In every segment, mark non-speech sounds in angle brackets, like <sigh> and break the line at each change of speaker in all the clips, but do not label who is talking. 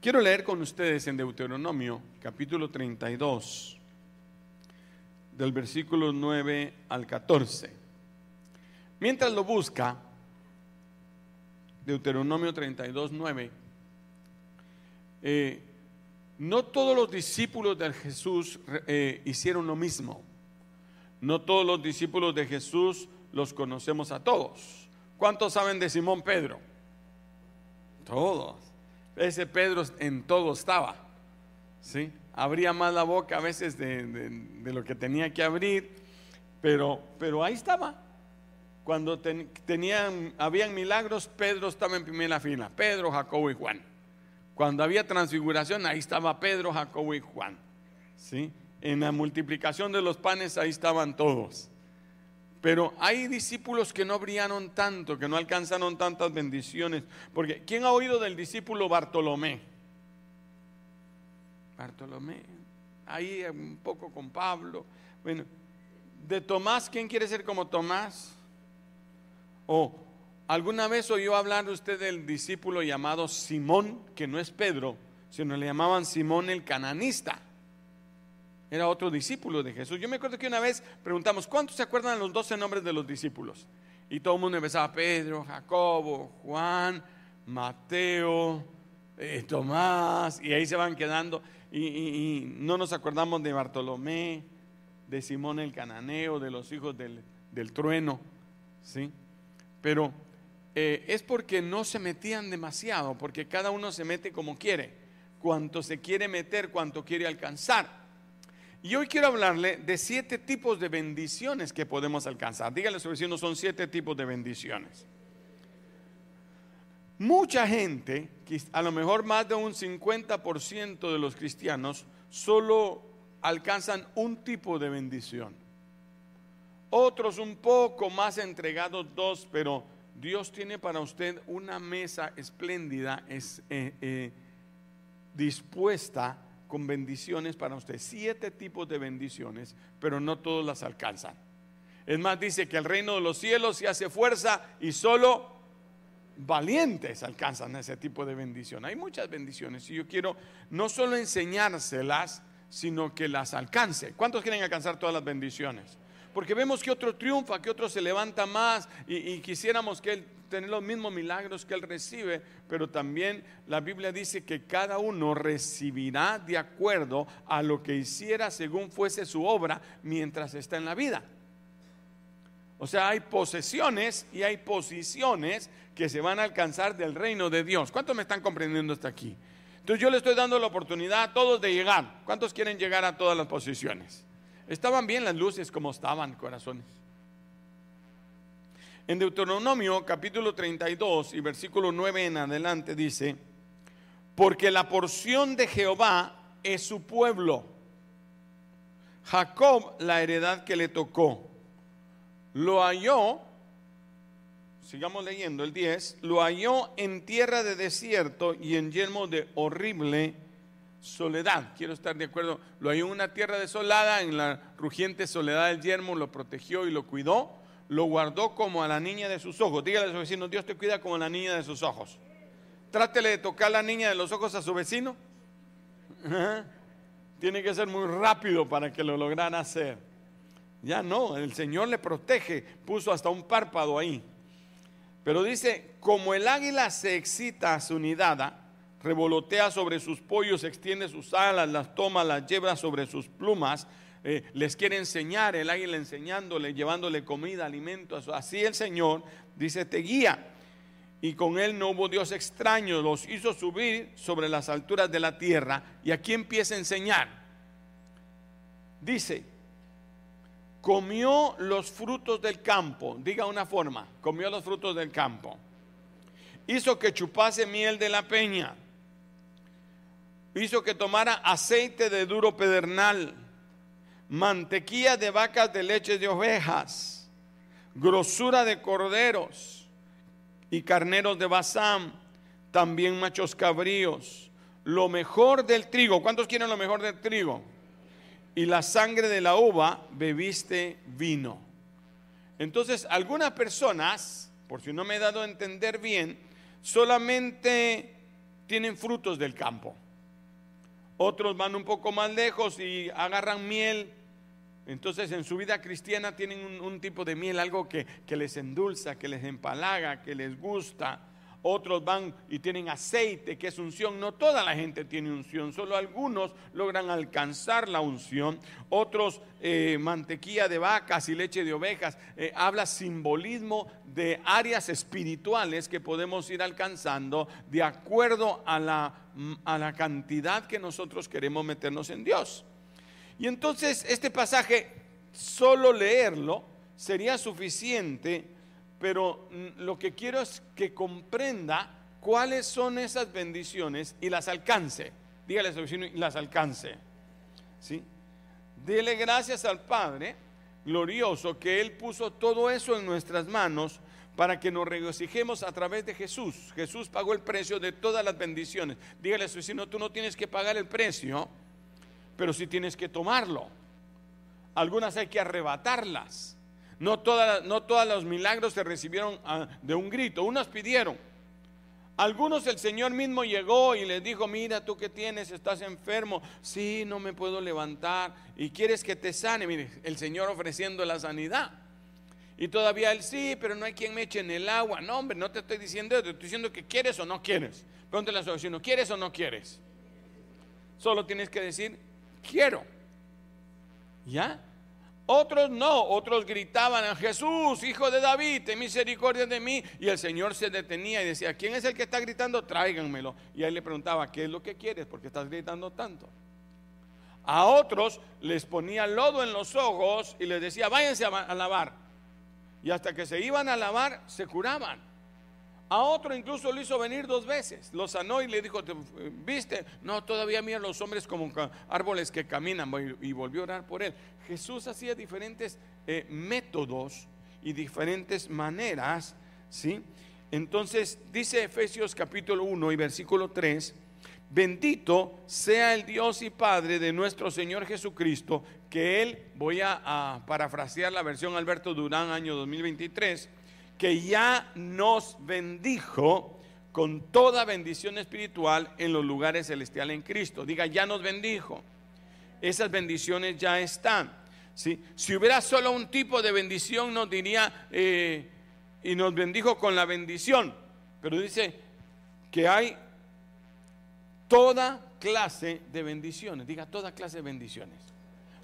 Quiero leer con ustedes en Deuteronomio capítulo 32, del versículo 9 al 14. Mientras lo busca, Deuteronomio 32, 9, eh, no todos los discípulos de Jesús eh, hicieron lo mismo. No todos los discípulos de Jesús los conocemos a todos. ¿Cuántos saben de Simón Pedro? Todos. Ese Pedro en todo estaba. ¿sí? Abría más la boca a veces de, lo que tenía que abrir, pero, pero ahí estaba. Cuando tenían, habían milagros, Pedro estaba en primera fila. Pedro, Jacobo y Juan. Cuando había transfiguración, ahí estaba Pedro, Jacobo y Juan. ¿sí? En la multiplicación de los panes, ahí estaban todos. Pero hay discípulos que no brillaron tanto, que no alcanzaron tantas bendiciones. Porque, ¿quién ha oído del discípulo Bartolomé? Bartolomé, ahí un poco con Pablo. Bueno, de Tomás, ¿quién quiere ser como Tomás? O alguna vez oyó hablar usted del discípulo llamado Simón, que no es Pedro, sino le llamaban Simón el cananista. Era otro discípulo de Jesús. Yo me acuerdo que una vez preguntamos, ¿cuántos se acuerdan los doce nombres de los discípulos? Y todo el mundo empezaba, Pedro, Jacobo, Juan, Mateo, eh, Tomás, y ahí se van quedando. Y, no nos acordamos de Bartolomé, de Simón el cananeo, de los hijos del, trueno, ¿sí? Pero eh, es porque no se metían demasiado, porque cada uno se mete como quiere, cuanto se quiere meter, cuanto quiere alcanzar. Y hoy quiero hablarle de siete tipos de bendiciones que podemos alcanzar. Dígale a su vecino, son siete tipos de bendiciones. Mucha gente, a lo mejor más de un 50% de los cristianos, solo alcanzan un tipo de bendición. Otros un poco más entregados dos, pero Dios tiene para usted una mesa espléndida, es, eh, eh, dispuesta con bendiciones para usted. Siete tipos de bendiciones, pero no todos las alcanzan. Es más, dice que el reino de los cielos se hace fuerza y solo valientes alcanzan ese tipo de bendición. Hay muchas bendiciones y yo quiero no solo enseñárselas, sino que las alcance. ¿Cuántos quieren alcanzar todas las bendiciones? Porque vemos que otro triunfa, que otro se levanta más y, quisiéramos que él tener los mismos milagros que él recibe, pero también la Biblia dice que cada uno recibirá de acuerdo a lo que hiciera según fuese su obra mientras está en la vida. O sea, hay posesiones y hay posiciones que se van a alcanzar del reino de Dios. ¿Cuántos me están comprendiendo hasta aquí? Entonces yo le estoy dando la oportunidad a todos de llegar. ¿Cuántos quieren llegar a todas las posiciones? Estaban bien las luces como estaban, corazones. En Deuteronomio capítulo 32 y versículo 9 en adelante dice, porque la porción de Jehová es su pueblo, Jacob la heredad que le tocó. Lo halló, sigamos leyendo el 10, lo halló en tierra de desierto y en yermo de horrible soledad. Quiero estar de acuerdo. Lo halló en una tierra desolada, en la rugiente soledad del yermo, lo protegió y lo cuidó. Lo guardó como a la niña de sus ojos. Dígale a su vecino, Dios te cuida como a la niña de sus ojos. Trátele de tocar la niña de los ojos a su vecino. <laughs> Tiene que ser muy rápido para que lo lograra hacer. Ya no, el Señor le protege. Puso hasta un párpado ahí. Pero dice, como el águila se excita a su nidada, revolotea sobre sus pollos, extiende sus alas, las toma, las lleva sobre sus plumas, eh, les quiere enseñar, el águila enseñándole, llevándole comida, alimento. Así el Señor dice, te guía. Y con él no hubo Dios extraño, los hizo subir sobre las alturas de la tierra. Y aquí empieza a enseñar. Dice, comió los frutos del campo, diga una forma, comió los frutos del campo. Hizo que chupase miel de la peña hizo que tomara aceite de duro pedernal, mantequilla de vacas de leche de ovejas, grosura de corderos y carneros de basán, también machos cabríos, lo mejor del trigo. ¿Cuántos quieren lo mejor del trigo? Y la sangre de la uva bebiste vino. Entonces, algunas personas, por si no me he dado a entender bien, solamente tienen frutos del campo. Otros van un poco más lejos y agarran miel. Entonces en su vida cristiana tienen un, tipo de miel, algo que, que les endulza, que les empalaga, que les gusta otros van y tienen aceite, que es unción. No toda la gente tiene unción, solo algunos logran alcanzar la unción. Otros eh, mantequilla de vacas y leche de ovejas. Eh, habla simbolismo de áreas espirituales que podemos ir alcanzando de acuerdo a la, a la cantidad que nosotros queremos meternos en Dios. Y entonces este pasaje, solo leerlo, sería suficiente pero mm, lo que quiero es que comprenda cuáles son esas bendiciones y las alcance. Dígale a su vecino y las alcance. ¿Sí? Dele gracias al Padre glorioso que Él puso todo eso en nuestras manos para que nos regocijemos a través de Jesús. Jesús pagó el precio de todas las bendiciones. Dígale a su vecino, tú no tienes que pagar el precio, pero sí tienes que tomarlo. Algunas hay que arrebatarlas. No, no todos los milagros se recibieron ah, de un grito, unos pidieron. Algunos el Señor mismo llegó y les dijo, mira, tú que tienes, estás enfermo, sí, no me puedo levantar y quieres que te sane. Mire, el Señor ofreciendo la sanidad. Y todavía él, sí, pero no hay quien me eche en el agua. No, hombre, no te estoy diciendo eso, te estoy diciendo que quieres o no quieres. Pregúntale a su ¿no ¿quieres o no quieres? Solo tienes que decir, quiero. ¿Ya? Otros no, otros gritaban a Jesús, hijo de David, ten misericordia de mí. Y el Señor se detenía y decía, ¿quién es el que está gritando? Tráiganmelo. Y él le preguntaba, ¿qué es lo que quieres? Porque estás gritando tanto. A otros les ponía lodo en los ojos y les decía, váyanse a lavar. Y hasta que se iban a lavar, se curaban. A otro incluso lo hizo venir dos veces. Lo sanó y le dijo, ¿viste? No, todavía miran los hombres como árboles que caminan. Y volvió a orar por él. Jesús hacía diferentes eh, métodos y diferentes maneras. ¿sí? Entonces dice Efesios capítulo 1 y versículo 3. Bendito sea el Dios y Padre de nuestro Señor Jesucristo, que Él, voy a, a parafrasear la versión Alberto Durán año 2023, que ya nos bendijo con toda bendición espiritual en los lugares celestiales en Cristo. Diga, ya nos bendijo. Esas bendiciones ya están. ¿sí? Si hubiera solo un tipo de bendición, nos diría, eh, y nos bendijo con la bendición. Pero dice que hay toda clase de bendiciones. Diga, toda clase de bendiciones.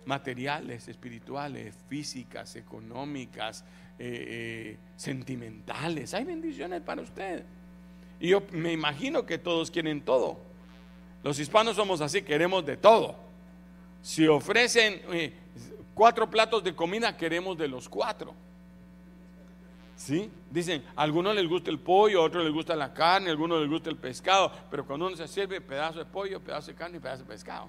Materiales, espirituales, físicas, económicas, eh, eh, sentimentales. Hay bendiciones para usted. Y yo me imagino que todos quieren todo. Los hispanos somos así, queremos de todo. Si ofrecen eh, cuatro platos de comida, queremos de los cuatro. ¿Sí? Dicen, a algunos les gusta el pollo, a otros les gusta la carne, a algunos les gusta el pescado, pero cuando uno se sirve pedazo de pollo, pedazo de carne y pedazo de pescado.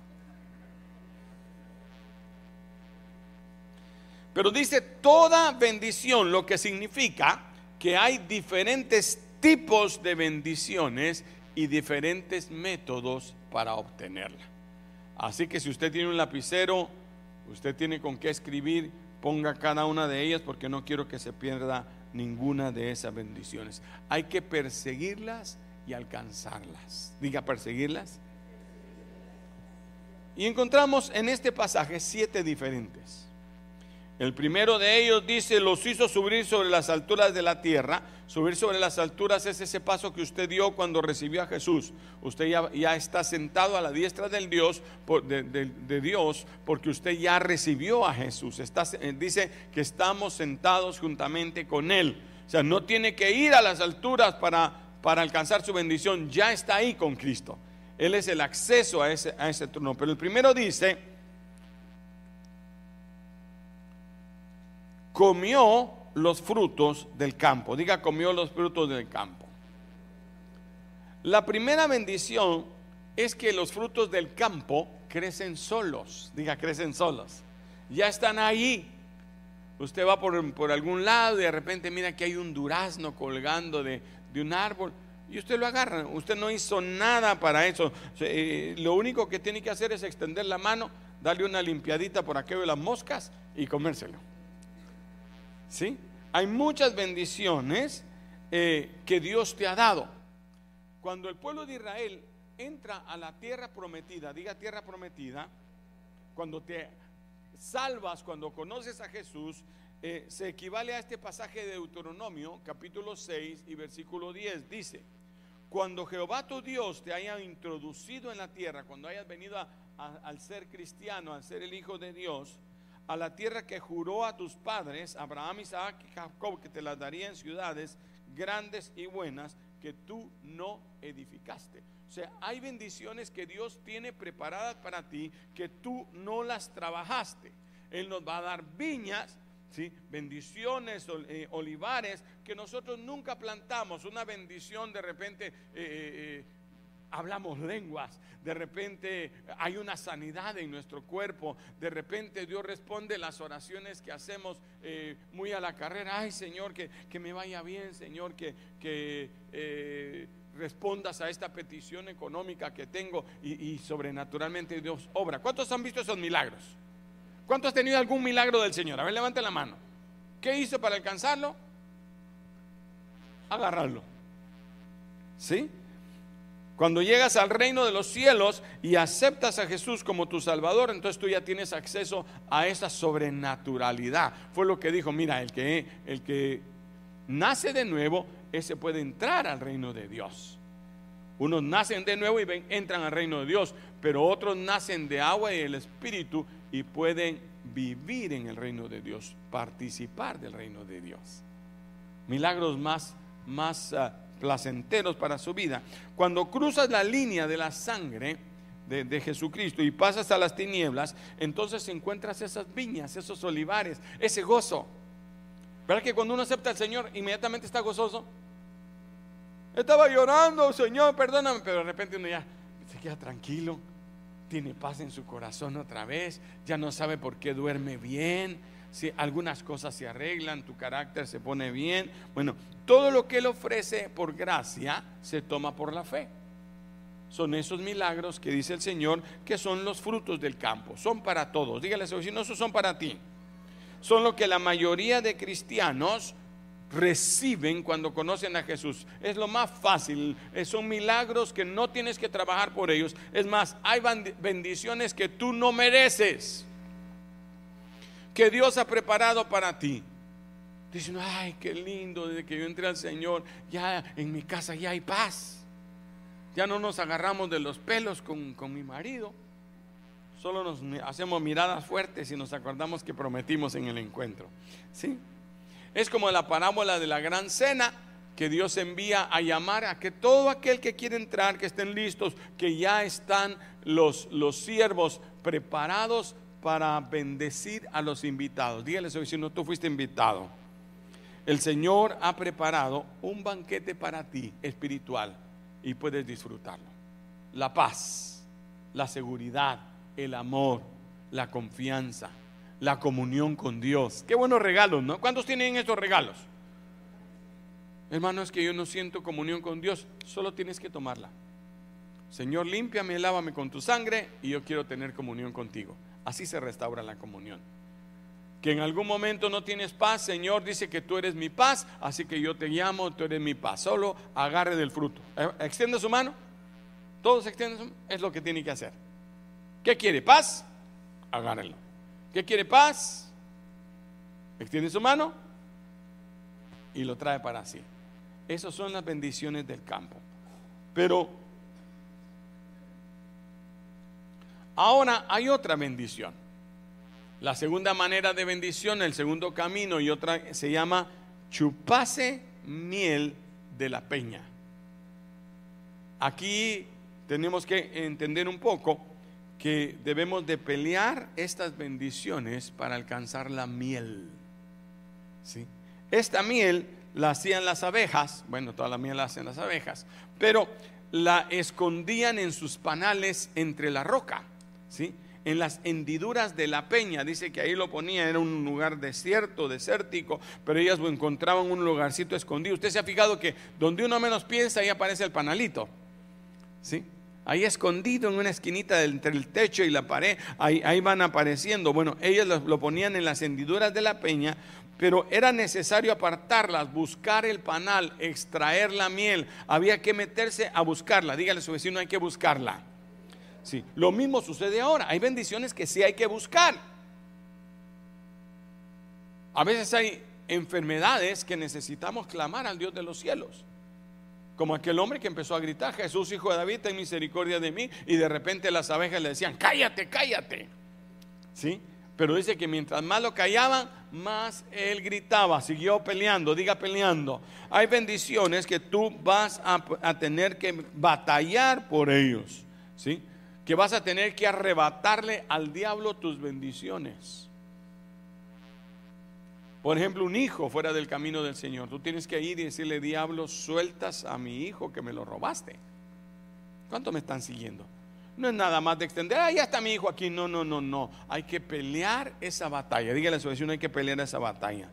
Pero dice toda bendición, lo que significa que hay diferentes tipos de bendiciones y diferentes métodos para obtenerla. Así que si usted tiene un lapicero, usted tiene con qué escribir, ponga cada una de ellas porque no quiero que se pierda ninguna de esas bendiciones. Hay que perseguirlas y alcanzarlas. Diga perseguirlas. Y encontramos en este pasaje siete diferentes. El primero de ellos dice, los hizo subir sobre las alturas de la tierra. Subir sobre las alturas es ese paso que usted dio cuando recibió a Jesús. Usted ya, está sentado a la diestra del Dios, de, Dios, porque usted ya recibió a Jesús. Está, eh, dice que estamos sentados juntamente con Él. O sea, no tiene que ir a las alturas para, para alcanzar su bendición. Ya está ahí con Cristo. Él es el acceso a ese, a ese trono. Pero el primero dice, comió los frutos del campo. Diga, comió los frutos del campo. La primera bendición es que los frutos del campo crecen solos. Diga, crecen solos. Ya están ahí. Usted va por, algún lado y de repente mira que hay un durazno colgando de, un árbol y usted lo agarra. Usted no hizo nada para eso. Eh, lo único que tiene que hacer es extender la mano, darle una limpiadita por aquello de las moscas y comérselo. ¿Sí? Hay muchas bendiciones eh, que Dios te ha dado. Cuando el pueblo de Israel entra a la tierra prometida, diga tierra prometida, cuando te salvas, cuando conoces a Jesús, eh, se equivale a este pasaje de Deuteronomio, capítulo 6 y versículo 10. Dice, cuando Jehová tu Dios te haya introducido en la tierra, cuando hayas venido al ser cristiano, al ser el Hijo de Dios, a la tierra que juró a tus padres, Abraham, Isaac y Jacob, que te las daría en ciudades grandes y buenas que tú no edificaste. O sea, hay bendiciones que Dios tiene preparadas para ti que tú no las trabajaste. Él nos va a dar viñas, ¿sí? bendiciones, eh, olivares que nosotros nunca plantamos. Una bendición de repente... Eh, eh, hablamos lenguas, de repente hay una sanidad en nuestro cuerpo, de repente Dios responde las oraciones que hacemos muy a la carrera, ay Señor, que, me vaya bien, Señor, que, que respondas a esta petición económica que tengo y, sobrenaturalmente Dios obra. ¿Cuántos han visto esos milagros? ¿Cuántos han tenido algún milagro del Señor? A ver, levante la mano. ¿Qué hizo para alcanzarlo? Agarrarlo. ¿Sí? Cuando llegas al reino de los cielos y aceptas a Jesús como tu Salvador, entonces tú ya tienes acceso a esa sobrenaturalidad. Fue lo que dijo, mira, el que, el que nace de nuevo ese puede entrar al reino de Dios. Unos nacen de nuevo y ven, entran al reino de Dios, pero otros nacen de agua y el Espíritu y pueden vivir en el reino de Dios, participar del reino de Dios. Milagros más, más ah, placenteros para su vida. Cuando cruzas la línea de la sangre de, Jesucristo y pasas a las tinieblas, entonces encuentras esas viñas, esos olivares, ese gozo. ¿Verdad que cuando uno acepta al Señor, inmediatamente está gozoso? Estaba llorando, Señor, perdóname, pero de repente uno ya se queda tranquilo, tiene paz en su corazón otra vez, ya no sabe por qué duerme bien, si algunas cosas se arreglan, tu carácter se pone bien. Bueno, todo lo que Él ofrece por gracia se toma por la fe. Son esos milagros que dice el Señor que son los frutos del campo, son para todos. Dígale a su vecino, esos son para ti son lo que la mayoría de cristianos reciben cuando conocen a Jesús. Es lo más fácil, eh, son milagros que no tienes que trabajar por ellos. Es más, hay bendiciones que tú no mereces, que Dios ha preparado para ti. Dicen, ay, qué lindo, desde que yo entré al Señor, ya en mi casa ya hay paz. Ya no nos agarramos de los pelos con, con mi marido solo nos hacemos miradas fuertes y nos acordamos que prometimos en el encuentro. ¿Sí? Es como la parábola de la gran cena que Dios envía a llamar a que todo aquel que quiere entrar, que estén listos, que ya están los, los siervos preparados para bendecir a los invitados. Dígale a su vecino, tú fuiste invitado. El Señor ha preparado un banquete para ti espiritual y puedes disfrutarlo. La paz, la seguridad, el amor, la confianza, la comunión con Dios. Qué buenos regalos, ¿no? ¿Cuántos tienen estos regalos? Hermano, es que yo no siento comunión con Dios, solo tienes que tomarla. Señor, límpiame, lávame con tu sangre y yo quiero tener comunión contigo. Así se restaura la comunión. Que en algún momento no tienes paz, Señor dice que tú eres mi paz, así que yo te llamo, tú eres mi paz. Solo agarre del fruto. Eh, extiende su mano. Todos extienden su mano. Es lo que tiene que hacer. ¿Qué quiere? ¿Paz? Agárrenlo. ¿Qué quiere paz? Extiende su mano y lo trae para sí. Esas son las bendiciones del campo. Pero ahora hay otra bendición. La segunda manera de bendición, el segundo camino y otra se llama chupase miel de la peña. Aquí tenemos que entender un poco que debemos de pelear estas bendiciones para alcanzar la miel. ¿Sí? Esta miel la hacían las abejas, bueno, toda la miel la hacen las abejas, pero la escondían en sus panales entre la roca, ¿sí? En las hendiduras de la peña, dice que ahí lo ponía, era un lugar desierto, desértico, pero ellas lo encontraban un lugarcito escondido. Usted se ha fijado que donde uno menos piensa, ahí aparece el panalito, ¿sí? ahí escondido en una esquinita entre el techo y la pared, ahí, van apareciendo. Bueno, ellos lo, ponían en las hendiduras de la peña pero era necesario apartarlas, buscar el panal, extraer la miel. Había que meterse a buscarla. Dígale a su vecino, hay que buscarla. Sí, lo mismo sucede ahora. Hay bendiciones que sí hay que buscar. A veces hay enfermedades que necesitamos clamar al Dios de los cielos. Como aquel hombre que empezó a gritar, Jesús, hijo de David, ten misericordia de mí. Y de repente las abejas le decían, cállate, cállate. ¿Sí? Pero dice que mientras más lo callaban, más él gritaba, siguió peleando, diga peleando. Hay bendiciones que tú vas a, tener que batallar por ellos, ¿sí? Que vas a tener que arrebatarle al diablo tus bendiciones. Por ejemplo, un hijo fuera del camino del Señor. Tú tienes que ir y decirle, diablo, sueltas a mi hijo que me lo robaste. ¿Cuánto me están siguiendo? No es nada más de extender, ah, ya está mi hijo aquí. No, no, no, no. Hay que pelear esa batalla. Dígale a su vecino, hay que pelear esa batalla.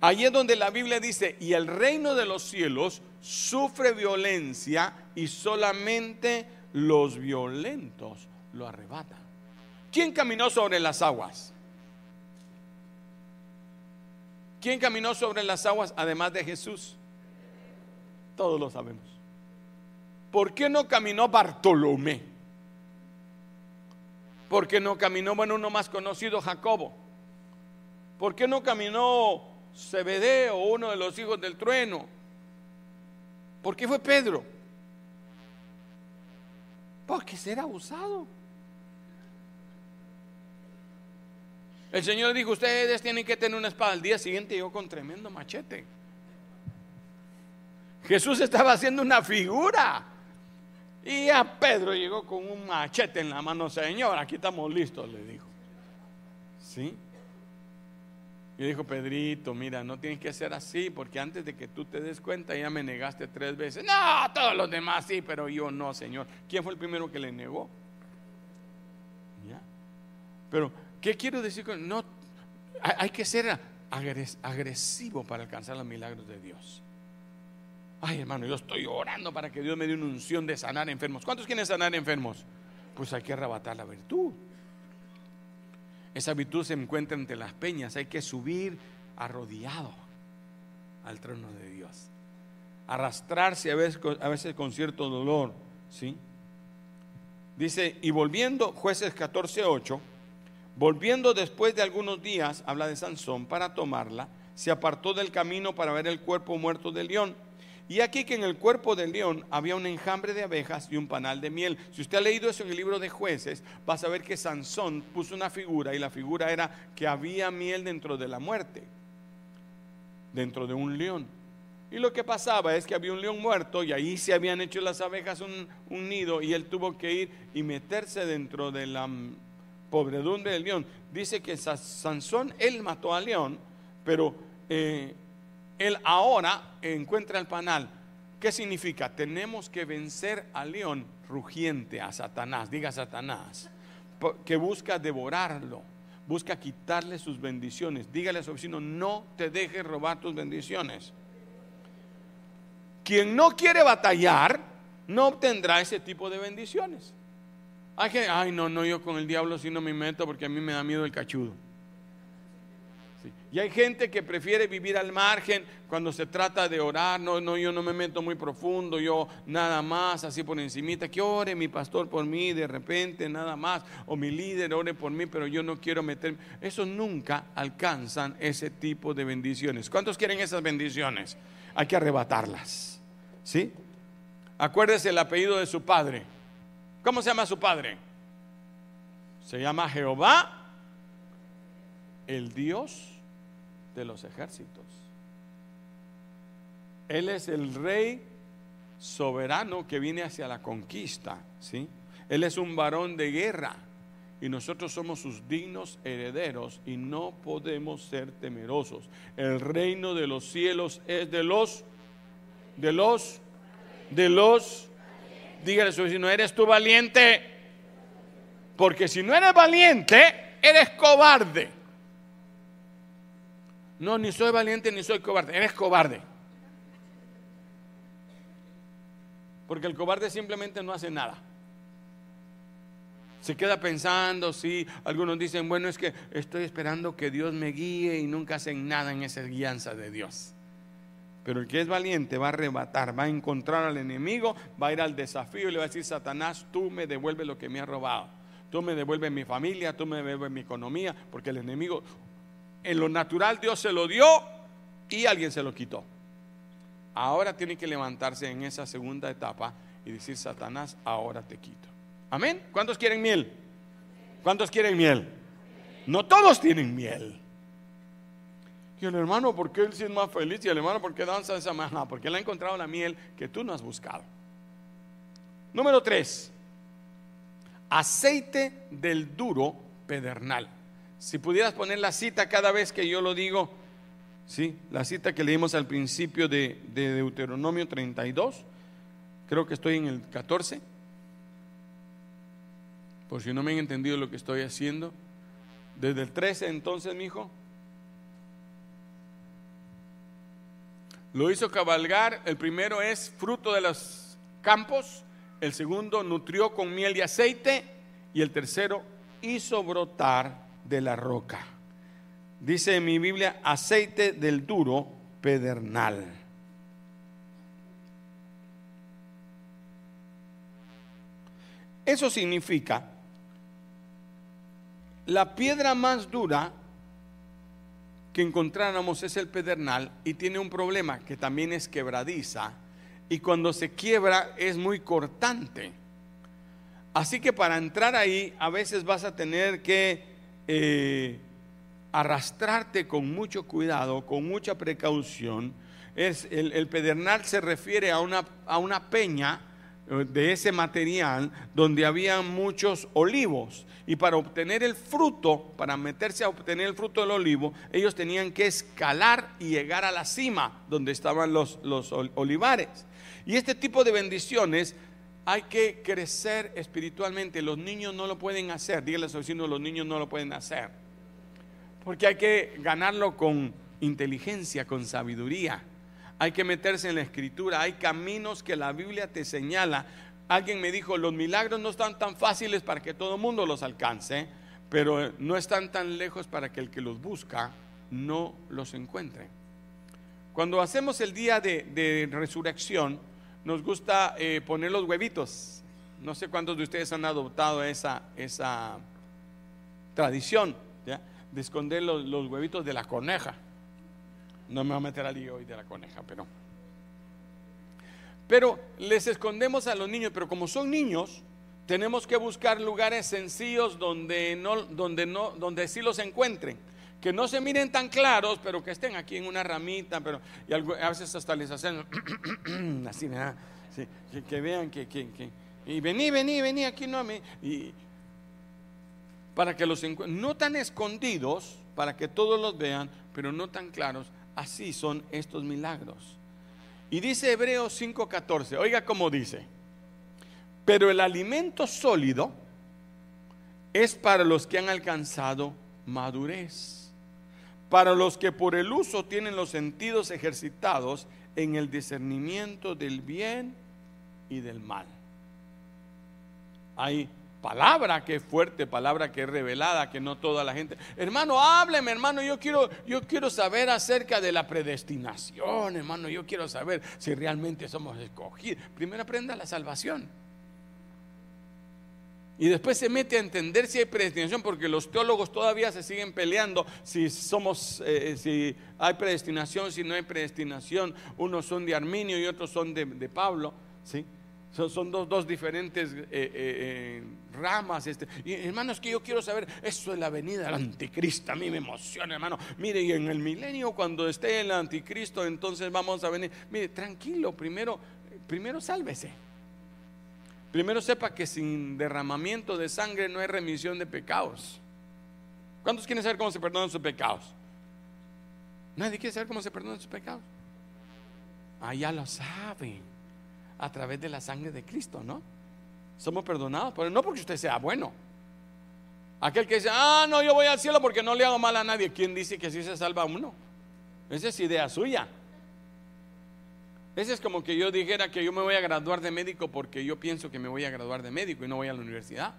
Allí es donde la Biblia dice, y el reino de los cielos sufre violencia y solamente los violentos lo arrebatan. ¿Quién caminó sobre las aguas? ¿Quién caminó sobre las aguas además de Jesús? Todos lo sabemos. ¿Por qué no caminó Bartolomé? ¿Por qué no caminó, bueno, uno más conocido, Jacobo? ¿Por qué no caminó Zebedeo, uno de los hijos del trueno? ¿Por qué fue Pedro? Porque será usado. El Señor dijo, ustedes tienen que tener una espada. Al día siguiente llegó con tremendo machete. Jesús estaba haciendo una figura. Y a Pedro llegó con un machete en la mano, Señor, aquí estamos listos, le dijo. ¿Sí? Y dijo, Pedrito, mira, no tienes que ser así, porque antes de que tú te des cuenta ya me negaste tres veces. No, todos los demás sí, pero yo no, Señor. ¿Quién fue el primero que le negó? ¿Ya? Pero, ¿qué quiero decir con no? Hay que ser agresivo para alcanzar los milagros de Dios. Ay, hermano, yo estoy orando para que Dios me dé una unción de sanar enfermos. ¿Cuántos quieren sanar enfermos? Pues hay que arrebatar la virtud. Esa virtud se encuentra entre las peñas. Hay que subir arrodillado al trono de Dios. Arrastrarse a veces, a veces con cierto dolor. ¿sí? Dice, y volviendo, jueces 14, 8, volviendo después de algunos días, habla de Sansón, para tomarla, se apartó del camino para ver el cuerpo muerto del león y aquí que en el cuerpo del león había un enjambre de abejas y un panal de miel. Si usted ha leído eso en el libro de jueces, va a saber que Sansón puso una figura y la figura era que había miel dentro de la muerte, dentro de un león. Y lo que pasaba es que había un león muerto y ahí se habían hecho las abejas un, nido y él tuvo que ir y meterse dentro de la pobredumbre del león. Dice que Sansón, él mató al león, pero eh, él ahora encuentra el panal. ¿Qué significa? Tenemos que vencer al león rugiente, a Satanás, diga Satanás, que busca devorarlo, busca quitarle sus bendiciones. Dígale a su vecino, no te dejes robar tus bendiciones. Quien no quiere batallar, no obtendrá ese tipo de bendiciones. Hay que, ay, no, no, yo con el diablo si no me meto porque a mí me da miedo el cachudo. Y hay gente que prefiere vivir al margen cuando se trata de orar. No, no, yo no me meto muy profundo, yo nada más, así por encimita. Que ore mi pastor por mí de repente, nada más. O mi líder ore por mí, pero yo no quiero meterme. Eso nunca alcanzan ese tipo de bendiciones. ¿Cuántos quieren esas bendiciones? Hay que arrebatarlas. ¿Sí? Acuérdese el apellido de su padre. ¿Cómo se llama su padre? Se llama Jehová, el Dios de los ejércitos. Él es el rey soberano que viene hacia la conquista, ¿sí? Él es un varón de guerra y nosotros somos sus dignos herederos y no podemos ser temerosos. El reino de los cielos es de los de los de los dígale su vecino, eres tú valiente. Porque si no eres valiente, eres cobarde. No, ni soy valiente ni soy cobarde. Eres cobarde. Porque el cobarde simplemente no hace nada. Se queda pensando, sí, algunos dicen, bueno, es que estoy esperando que Dios me guíe y nunca hacen nada en esa guianza de Dios. Pero el que es valiente va a arrebatar, va a encontrar al enemigo, va a ir al desafío y le va a decir, Satanás, tú me devuelves lo que me has robado. Tú me devuelves mi familia, tú me devuelves mi economía, porque el enemigo, en lo natural Dios se lo dio y alguien se lo quitó. Ahora tiene que levantarse en esa segunda etapa y decir, Satanás, ahora te quito. Amén. ¿Cuántos quieren miel? ¿Cuántos quieren miel? No todos tienen miel. Y el hermano, ¿por qué él sí es más feliz? Y el hermano, ¿por qué danza esa manera? Porque él ha encontrado la miel que tú no has buscado. Número tres, aceite del duro pedernal. Si pudieras poner la cita cada vez que yo lo digo, ¿sí? la cita que leímos al principio de, de Deuteronomio 32, creo que estoy en el 14 por si no me han entendido lo que estoy haciendo. Desde el 13 entonces, mi hijo, lo hizo cabalgar. El primero es fruto de los campos, el segundo nutrió con miel y aceite y el tercero hizo brotar de la roca. Dice en mi Biblia, aceite del duro pedernal. Eso significa la piedra más dura que encontráramos es el pedernal y tiene un problema que también es quebradiza y cuando se quiebra es muy cortante. Así que para entrar ahí a veces vas a tener que eh, arrastrarte con mucho cuidado, con mucha precaución. Es, el, el pedernal se refiere a una, a una peña eh, de ese material donde había muchos olivos. Y para obtener el fruto, para meterse a obtener el fruto del olivo, ellos tenían que escalar y llegar a la cima donde estaban los, los olivares. Y este tipo de bendiciones hay que crecer espiritualmente. Los niños no lo pueden hacer. Díganle a los niños no lo pueden hacer. Porque hay que ganarlo con inteligencia, con sabiduría hay que meterse en la escritura, hay caminos que la Biblia te señala. Alguien me dijo, los milagros no están tan fáciles para que todo el mundo los alcance, pero no están tan lejos para que el que los busca no los encuentre. Cuando hacemos el día de, resurrección, nos gusta eh, poner los huevitos. No sé cuántos de ustedes han adoptado esa, esa tradición de esconder los huevitos de la coneja. No me voy a meter al lío hoy de la coneja, pero. Pero les escondemos a los niños, pero como son niños, tenemos que buscar lugares sencillos donde no, donde no, donde sí los encuentren. Que no se miren tan claros, pero que estén aquí en una ramita, pero y a veces hasta les hacen <clears throat> así, ¿verdad? que, vean que, que, y vení, vení, vení, aquí no me. Y, para que los no tan escondidos, para que todos los vean, pero no tan claros, Así son estos milagros. Y dice Hebreos 5:14, oiga cómo dice, pero el alimento sólido es para los que han alcanzado madurez, para los que por el uso tienen los sentidos ejercitados en el discernimiento del bien y del mal. Hay palabra que es fuerte, palabra que es revelada, que no toda la gente. Hermano, hábleme, hermano, yo quiero, yo quiero saber acerca de la predestinación, hermano, yo quiero saber si realmente somos escogidos. Primero aprenda la salvación. Y después se mete a entender si hay predestinación, porque los teólogos todavía se siguen peleando si somos, eh, si hay predestinación, si no hay predestinación. Unos son de Arminio y otros son de, Pablo, ¿sí? Son, dos, diferentes eh, eh, eh, ramas. Este. Y hermanos, que yo quiero saber, eso es la venida del anticristo. A mí me emociona, hermano. Mire, y en el milenio, cuando esté el anticristo, entonces vamos a venir. Mire, tranquilo, primero, primero sálvese. Primero sepa que sin derramamiento de sangre no hay remisión de pecados. ¿Cuántos quieren saber cómo se perdonan sus pecados? Nadie quiere saber cómo se perdonan sus pecados. Ah, ya lo saben a través de la sangre de Cristo, ¿no? Somos perdonados, pero no porque usted sea bueno. Aquel que dice, ah, no, yo voy al cielo porque no le hago mal a nadie. ¿Quién dice que así se salva uno? Esa es idea suya. Ese es como que yo dijera que yo me voy a graduar de médico porque yo pienso que me voy a graduar de médico y no voy a la universidad.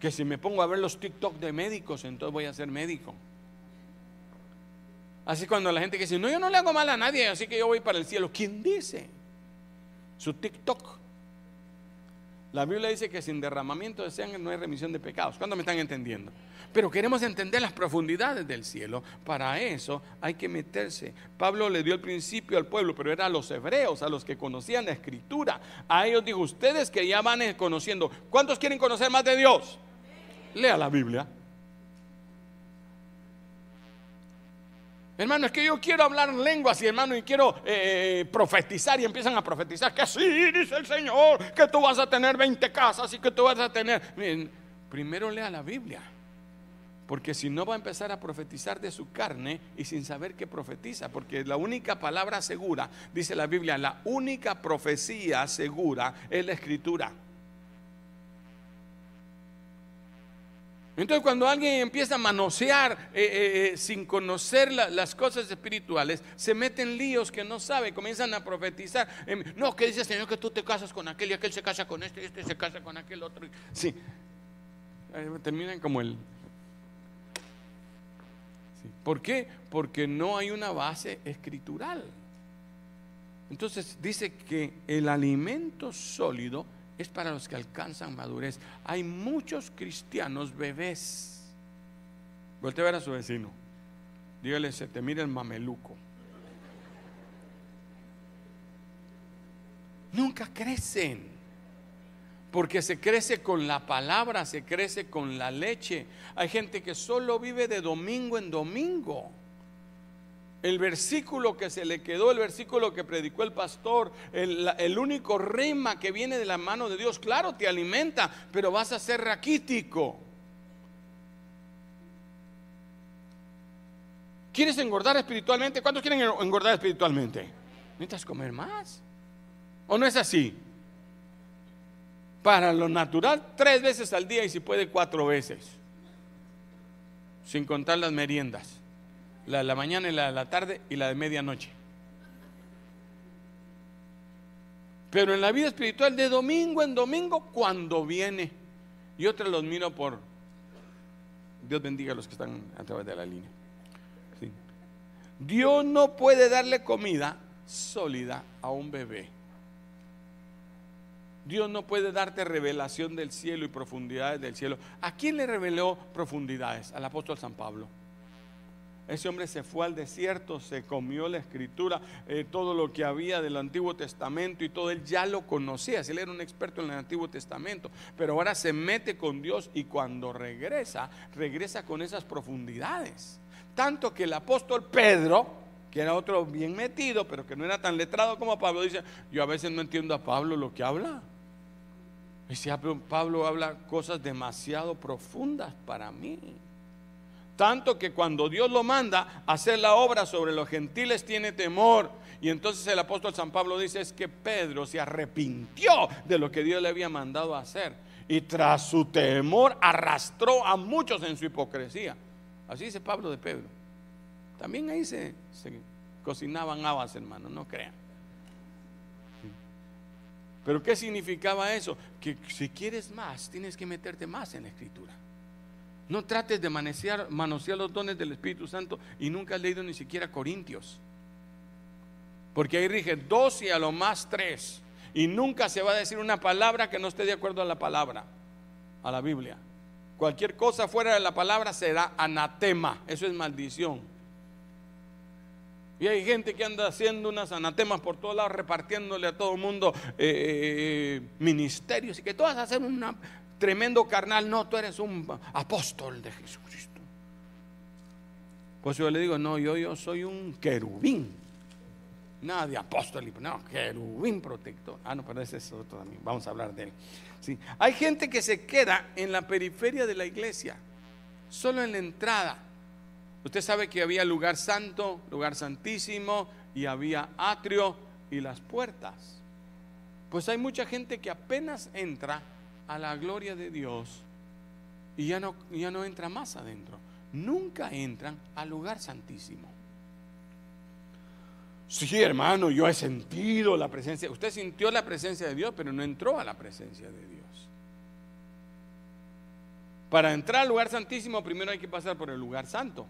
Que si me pongo a ver los TikTok de médicos, entonces voy a ser médico. Así cuando la gente que dice, no, yo no le hago mal a nadie, así que yo voy para el cielo. ¿Quién dice? Su TikTok. La Biblia dice que sin derramamiento de sangre no hay remisión de pecados. ¿Cuándo me están entendiendo? Pero queremos entender las profundidades del cielo. Para eso hay que meterse. Pablo le dio el principio al pueblo, pero era a los hebreos, a los que conocían la escritura. A ellos dijo, ustedes que ya van conociendo. ¿Cuántos quieren conocer más de Dios? Lea la Biblia. Hermano, es que yo quiero hablar lenguas y hermano, y quiero eh, profetizar y empiezan a profetizar que sí, dice el Señor, que tú vas a tener 20 casas y que tú vas a tener... primero lea la Biblia, porque si no va a empezar a profetizar de su carne y sin saber qué profetiza, porque la única palabra segura, dice la Biblia, la única profecía segura es la escritura. Entonces cuando alguien empieza a manosear eh, eh, eh, sin conocer las cosas espirituales, se meten líos que no sabe, comienzan a profetizar. Em, no, que dice el Señor que tú te casas con aquel y aquel se casa con este y este se casa con aquel otro. Sí, terminan como el... ¿Por qué? Porque no hay una base escritural. Entonces dice que el alimento sólido es para los que alcanzan madurez. Hay muchos cristianos bebés. Volte a ver a su vecino. Dígale, se te mira el mameluco. Nunca crecen. Porque se crece con la palabra, se crece con la leche. Hay gente que solo vive de domingo en domingo el versículo que se le quedó, el versículo que predicó el pastor, el, único rema que viene de la mano de Dios, claro, te alimenta, pero vas a ser raquítico. ¿Quieres engordar espiritualmente? ¿Cuántos quieren engordar espiritualmente? Necesitas comer más. ¿O no es así? Para lo natural, tres veces al día y si puede, cuatro veces. Sin contar las meriendas la de la mañana y la de la tarde y la de medianoche. Pero en la vida espiritual de domingo en domingo, cuando viene. Y otra los miro por... Dios bendiga a los que están a través de la línea. Dios no puede darle comida sólida a un bebé. Dios no puede darte revelación del cielo y profundidades del cielo. ¿A quién le reveló profundidades? Al apóstol San Pablo. Ese hombre se fue al desierto, se comió la escritura, eh, todo lo que había del Antiguo Testamento y todo, él ya lo conocía, él era un experto en el Antiguo Testamento, pero ahora se mete con Dios y cuando regresa, regresa con esas profundidades. Tanto que el apóstol Pedro, que era otro bien metido, pero que no era tan letrado como Pablo, dice, yo a veces no entiendo a Pablo lo que habla. Ah, Pablo habla cosas demasiado profundas para mí. Tanto que cuando Dios lo manda a hacer la obra sobre los gentiles tiene temor. Y entonces el apóstol San Pablo dice es que Pedro se arrepintió de lo que Dios le había mandado a hacer. Y tras su temor arrastró a muchos en su hipocresía. Así dice Pablo de Pedro. También ahí se, se cocinaban habas, hermanos, no crean. Pero ¿qué significaba eso? Que si quieres más, tienes que meterte más en la escritura. No trates de manosear, los dones del Espíritu Santo y nunca has leído ni siquiera Corintios. Porque ahí rige dos y a lo más tres. Y nunca se va a decir una palabra que no esté de acuerdo a la palabra, a la Biblia. Cualquier cosa fuera de la palabra será anatema. Eso es maldición. Y hay gente que anda haciendo unas anatemas por todos lados, repartiéndole a todo el mundo eh, eh, ministerios y que todas hacen una, tremendo carnal, no, tú eres un apóstol de Jesucristo. Pues yo le digo, no, yo, yo soy un querubín. Nada de apóstol, no, querubín protector. Ah, no, pero ese es otro también. Vamos a hablar de él. Sí. Hay gente que se queda en la periferia de la iglesia, solo en la entrada. Usted sabe que había lugar santo, lugar santísimo, y había atrio y las puertas. Pues hay mucha gente que apenas entra a la gloria de Dios y ya no, ya no entra más adentro. Nunca entran al lugar santísimo. Sí, hermano, yo he sentido la presencia. Usted sintió la presencia de Dios, pero no entró a la presencia de Dios. Para entrar al lugar santísimo primero hay que pasar por el lugar santo.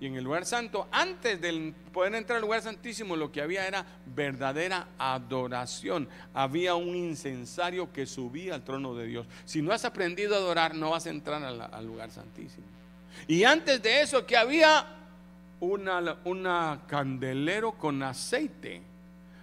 Y en el lugar santo, antes de poder entrar al lugar santísimo, lo que había era verdadera adoración. Había un incensario que subía al trono de Dios. Si no has aprendido a adorar, no vas a entrar al, lugar santísimo. Y antes de eso, que había una, una candelero con aceite.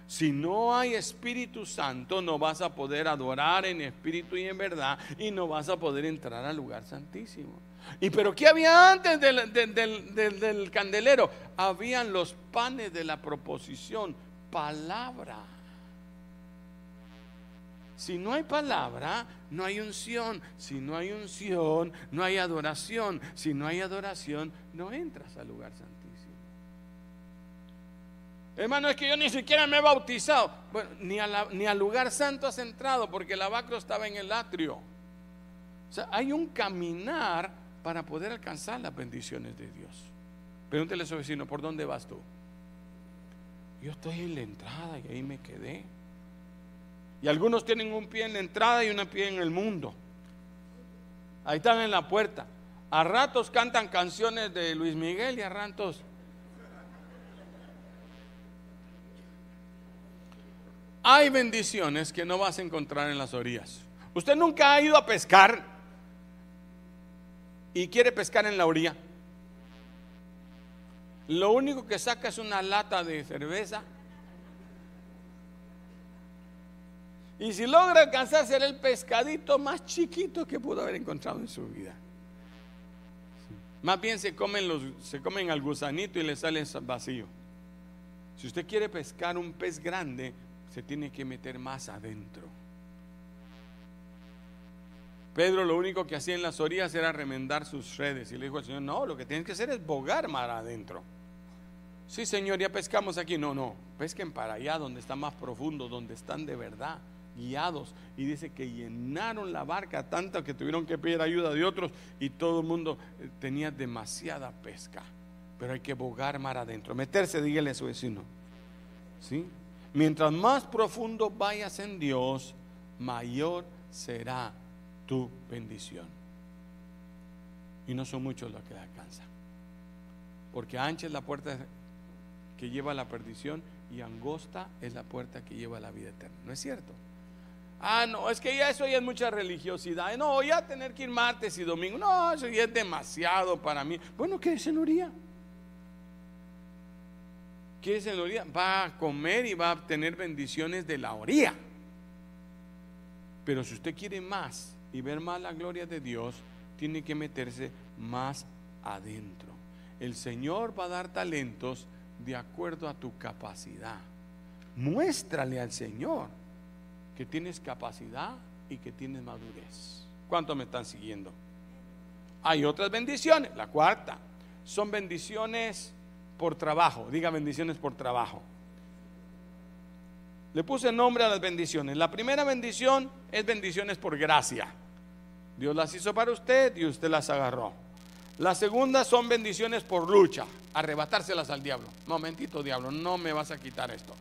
Si no hay Espíritu Santo, no vas a poder adorar en espíritu y en verdad y no vas a poder entrar al lugar santísimo. ¿Y pero qué había antes del, candelero? Habían los panes de la proposición, palabra. Si no hay palabra, no hay unción. Si no hay unción, no hay adoración. Si no hay adoración, no entras al lugar santísimo. Hermano, es que yo ni siquiera me he bautizado. Bueno, ni, ni al lugar santo has entrado porque el abacro estaba en el atrio. O sea, hay un caminar para poder alcanzar las bendiciones de Dios. Pregúntele a su vecino, ¿por dónde vas tú? Yo estoy en la entrada y ahí me quedé. Y algunos tienen un pie en la entrada y un pie en el mundo. Ahí están en la puerta. A ratos cantan canciones de Luis Miguel y a ratos... Hay bendiciones que no vas a encontrar en las orillas. Usted nunca ha ido a pescar y quiere pescar en la orilla, lo único que saca es una lata de cerveza. Y si logra alcanzar, será el pescadito más chiquito que pudo haber encontrado en su vida. Más bien se comen, los, se comen al gusanito y le sale vacío. Si usted quiere pescar un pez grande, se tiene que meter más adentro. Pedro lo único que hacía en las orillas era remendar sus redes. Y le dijo al Señor, no, lo que tienes que hacer es bogar mar adentro. Sí, Señor, ya pescamos aquí. No, no, pesquen para allá donde está más profundo, donde están de verdad guiados. Y dice que llenaron la barca tanto que tuvieron que pedir ayuda de otros y todo el mundo eh, tenía demasiada pesca. Pero hay que bogar mar adentro, meterse, dígale a su vecino. ¿Sí? Mientras más profundo vayas en Dios, mayor será tu bendición. Y no son muchos los que la alcanzan. Porque ancha es la puerta que lleva a la perdición y angosta es la puerta que lleva a la vida eterna. ¿No es cierto? Ah, no, es que ya eso ya es mucha religiosidad. No, ya tener que ir martes y domingo. No, eso ya es demasiado para mí. Bueno, ¿qué es señoría? ¿Qué es señoría? Va a comer y va a tener bendiciones de la orilla. Pero si usted quiere más, y ver más la gloria de Dios, tiene que meterse más adentro. El Señor va a dar talentos de acuerdo a tu capacidad. Muéstrale al Señor que tienes capacidad y que tienes madurez. ¿Cuánto me están siguiendo? Hay otras bendiciones. La cuarta son bendiciones por trabajo. Diga bendiciones por trabajo. Le puse nombre a las bendiciones. La primera bendición es bendiciones por gracia. Dios las hizo para usted y usted las agarró. La segunda son bendiciones por lucha, arrebatárselas al diablo. Momentito, diablo, no me vas a quitar esto.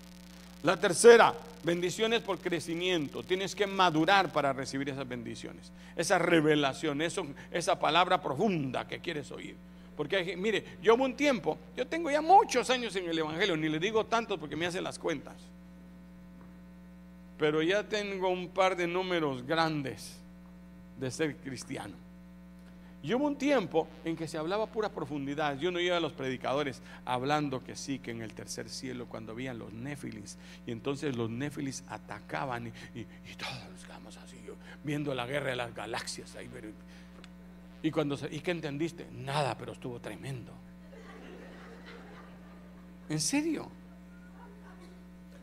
La tercera, bendiciones por crecimiento. Tienes que madurar para recibir esas bendiciones. Esa revelación, eso, esa palabra profunda que quieres oír. Porque, mire, yo hubo un tiempo, yo tengo ya muchos años en el Evangelio, ni le digo tanto porque me hacen las cuentas. Pero ya tengo un par de números grandes de ser cristiano. Y hubo un tiempo en que se hablaba pura profundidad. Yo no iba a los predicadores hablando que sí, que en el tercer cielo, cuando habían los néfilis, y entonces los néfilis atacaban y, todos quedamos así, viendo la guerra de las galaxias. Ahí, y cuando ¿y qué entendiste? Nada, pero estuvo tremendo. ¿En serio?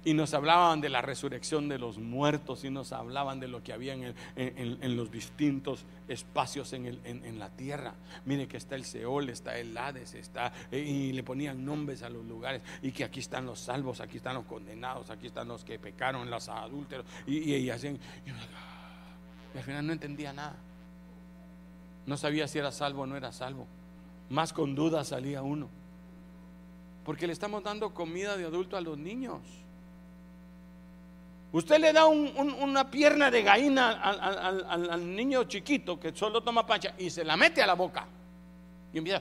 Y nos hablaban de la resurrección de los muertos y nos hablaban de lo que había en, los distintos espacios en, la tierra. Mire que está el Seol, está el Hades, está, eh, y le ponían nombres a los lugares y que aquí están los salvos, aquí están los condenados, aquí están los que pecaron, los adúlteros y, y, hacen, y al final no entendía nada. No sabía si era salvo o no era salvo. Más con dudas salía uno. Porque le estamos dando comida de adulto a los niños. Usted le da una pierna de gallina al, niño chiquito que solo toma pancha y se la mete a la boca. Y empieza.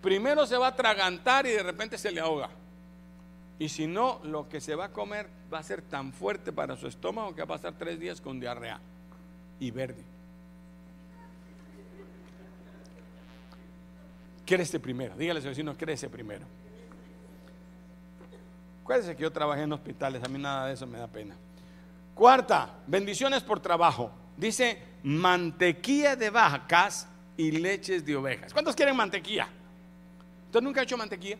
Primero se va a atragantar y de repente se le ahoga. Y si no, lo que se va a comer va a ser tan fuerte para su estómago que va a pasar tres días con diarrea y verde. Crece primero. Dígale a su vecino, crece primero. Acuérdense que yo trabajé en hospitales, a mí nada de eso me da pena. Cuarta, bendiciones por trabajo. Dice mantequilla de vacas y leches de ovejas. ¿Cuántos quieren mantequilla? ¿Usted nunca ha hecho mantequilla?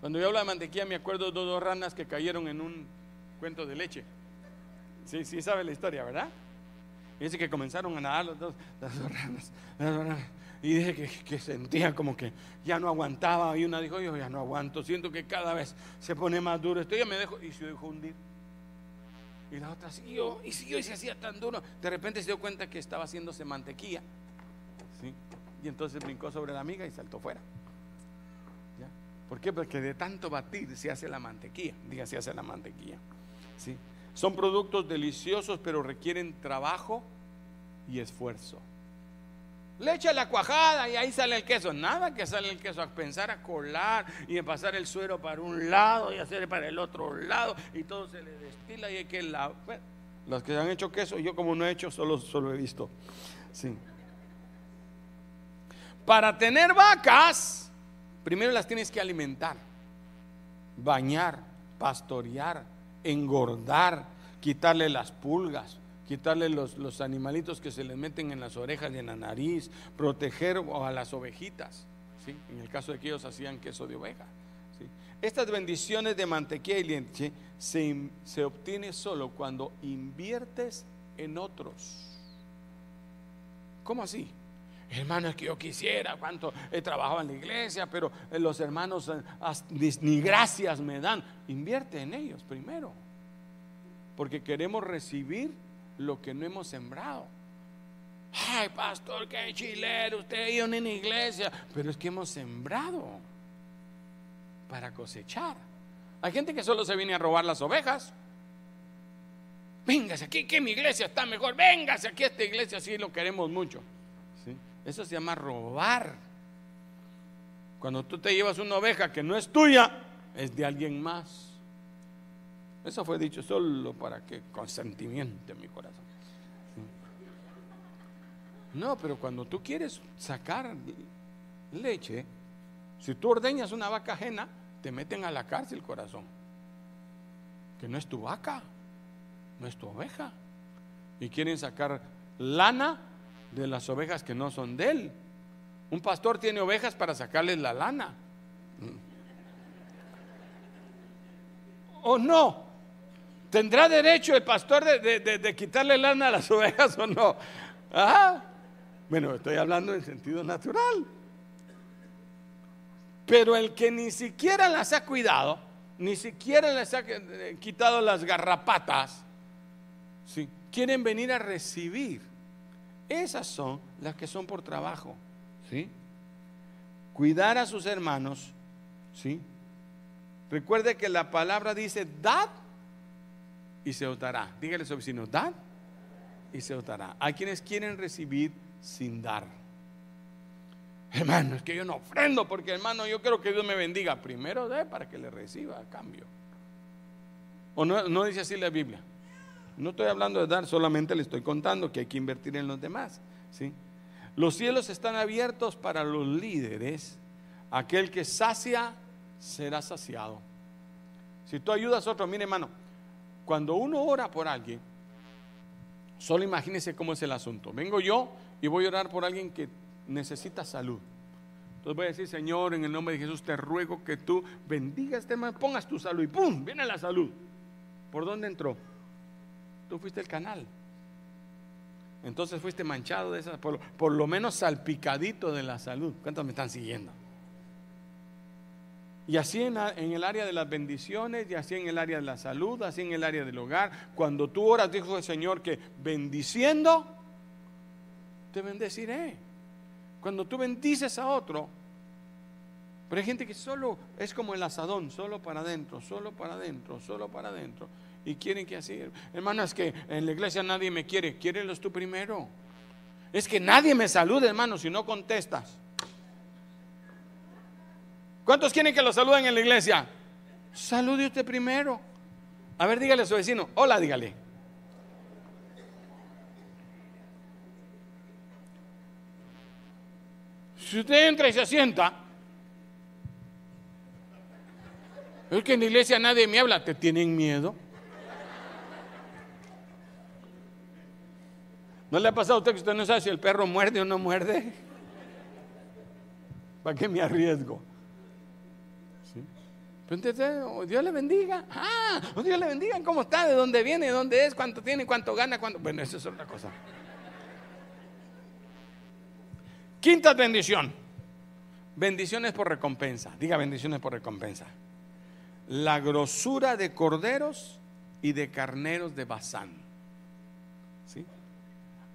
Cuando yo hablo de mantequilla me acuerdo de dos ranas que cayeron en un cuento de leche. Sí, sí sabe la historia, ¿verdad? Y dice que comenzaron a nadar los dos, las dos ranas. Las dos ranas y dije que, sentía como que ya no aguantaba. Y una dijo, yo ya no aguanto, siento que cada vez se pone más duro. Esto ya me dejo y se dejó hundir. Y la otra siguió y siguió y se hacía tan duro. De repente se dio cuenta que estaba haciéndose mantequilla. Y entonces brincó sobre la amiga y saltó fuera. ¿Por qué? Porque de tanto batir se hace la mantequilla. Diga, se hace la mantequilla. Son productos deliciosos, pero requieren trabajo y esfuerzo. Le echa la cuajada y ahí sale el queso. Nada que sale el queso a pensar a colar y a pasar el suero para un lado y hacer para el otro lado y todo se le destila y hay que la. los que han hecho queso, yo como no he hecho, solo, solo he visto. Sí. Para tener vacas, primero las tienes que alimentar, bañar, pastorear, engordar, quitarle las pulgas, quitarle los, animalitos que se les meten en las orejas y en la nariz, proteger a las ovejitas, ¿sí? en el caso de que ellos hacían queso de oveja. ¿sí? Estas bendiciones de mantequilla y leche se, se obtiene solo cuando inviertes en otros. ¿Cómo así? Hermano, es que yo quisiera, cuánto he trabajado en la iglesia, pero los hermanos eh, ni gracias me dan. Invierte en ellos primero, porque queremos recibir lo que no hemos sembrado. Ay, pastor, que chilero, usted ido en una iglesia, pero es que hemos sembrado para cosechar. Hay gente que solo se viene a robar las ovejas. Véngase aquí, que mi iglesia está mejor. Véngase aquí, esta iglesia sí lo queremos mucho. Eso se llama robar. Cuando tú te llevas una oveja que no es tuya, es de alguien más. Eso fue dicho solo para que consentimiento en mi corazón. No, pero cuando tú quieres sacar leche, si tú ordeñas una vaca ajena, te meten a la cárcel, corazón. Que no es tu vaca, no es tu oveja. Y quieren sacar lana de las ovejas que no son de él. Un pastor tiene ovejas para sacarles la lana. ¿O no? ¿Tendrá derecho el pastor de, quitarle lana a las <laughs> ovejas o no? Bueno, estoy hablando en sentido natural. Pero el que ni siquiera las ha cuidado, ni siquiera les ha eh, quitado las garrapatas, ¿sí? quieren venir a recibir. Esas son las que son por trabajo. ¿sí? Cuidar a sus hermanos. ¿sí? Recuerde que la palabra dice, dad y se os dará. Dígale a su vecino, dar y se os. Hay quienes quieren recibir sin dar. Hermano, es que yo no ofrendo porque hermano, yo quiero que Dios me bendiga. Primero dé para que le reciba a cambio. O no, no dice así la Biblia. No estoy hablando de dar, solamente le estoy contando que hay que invertir en los demás. ¿sí? Los cielos están abiertos para los líderes. Aquel que sacia será saciado. Si tú ayudas a otro, mire hermano, cuando uno ora por alguien, solo imagínese cómo es el asunto. Vengo yo y voy a orar por alguien que necesita salud. Entonces voy a decir, Señor, en el nombre de Jesús te ruego que tú bendigas este man, pongas tu salud y ¡pum! Viene la salud. ¿Por dónde entró? Tú fuiste el canal. Entonces fuiste manchado de esa, por lo menos salpicadito de la salud. ¿Cuántos me están siguiendo? Y así en, el área de las bendiciones, y así en el área de la salud, así en el área del hogar. Cuando tú oras, dijo el Señor que bendiciendo, te bendeciré. Cuando tú bendices a otro, Pero hay gente que solo es como el asadón, solo para adentro, solo para adentro, solo para adentro. Y quieren que así. Hermano, es que en la iglesia nadie me quiere. Quiérelos tú primero. Es que nadie me salude, hermano, si no contestas. ¿Cuántos quieren que lo saluden en la iglesia? Salude usted primero. A ver, dígale a su vecino. Hola, dígale. Si usted entra y se sienta, es que en la iglesia nadie me habla, ¿te tienen miedo? ¿No le ha pasado a usted que usted no sabe si el perro muerde o no muerde? ¿Para qué me arriesgo? Oh, Dios le bendiga. Ah, oh, Dios le bendiga. ¿Cómo está? ¿De dónde viene? ¿De dónde es? ¿Cuánto tiene? ¿Cuánto gana? Bueno, eso es otra cosa. Quinta bendición. Bendiciones por recompensa. Diga bendiciones por recompensa. La grosura de corderos y de carneros de Bazán. ¿Sí?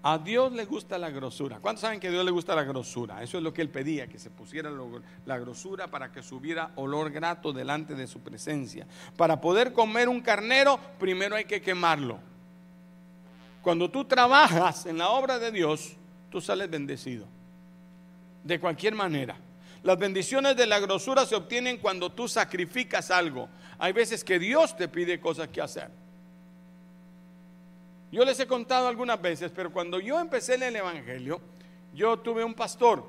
A Dios le gusta la grosura. ¿Cuántos saben que a Dios le gusta la grosura? Eso es lo que él pedía, que se pusiera la grosura para que subiera olor grato delante de su presencia. Para poder comer un carnero, primero hay que quemarlo. Cuando tú trabajas en la obra de Dios, tú sales bendecido. De cualquier manera. Las bendiciones de la grosura se obtienen cuando tú sacrificas algo. Hay veces que Dios te pide cosas que hacer. Yo les he contado algunas veces, pero cuando yo empecé en el Evangelio, yo tuve un pastor.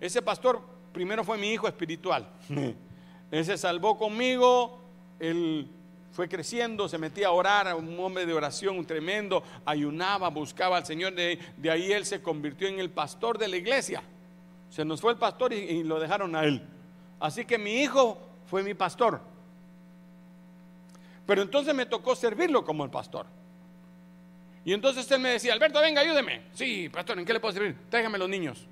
Ese pastor primero fue mi hijo espiritual. <laughs> Él se salvó conmigo, él fue creciendo, se metía a orar, un hombre de oración tremendo, ayunaba, buscaba al Señor. De, ahí él se convirtió en el pastor de la iglesia. Se nos fue el pastor y lo dejaron a él. Así que mi hijo fue mi pastor. Pero entonces me tocó servirlo como el pastor. Y entonces él me decía, Alberto, venga, ayúdeme. Sí, pastor, ¿en qué le puedo servir? Tráigame los niños.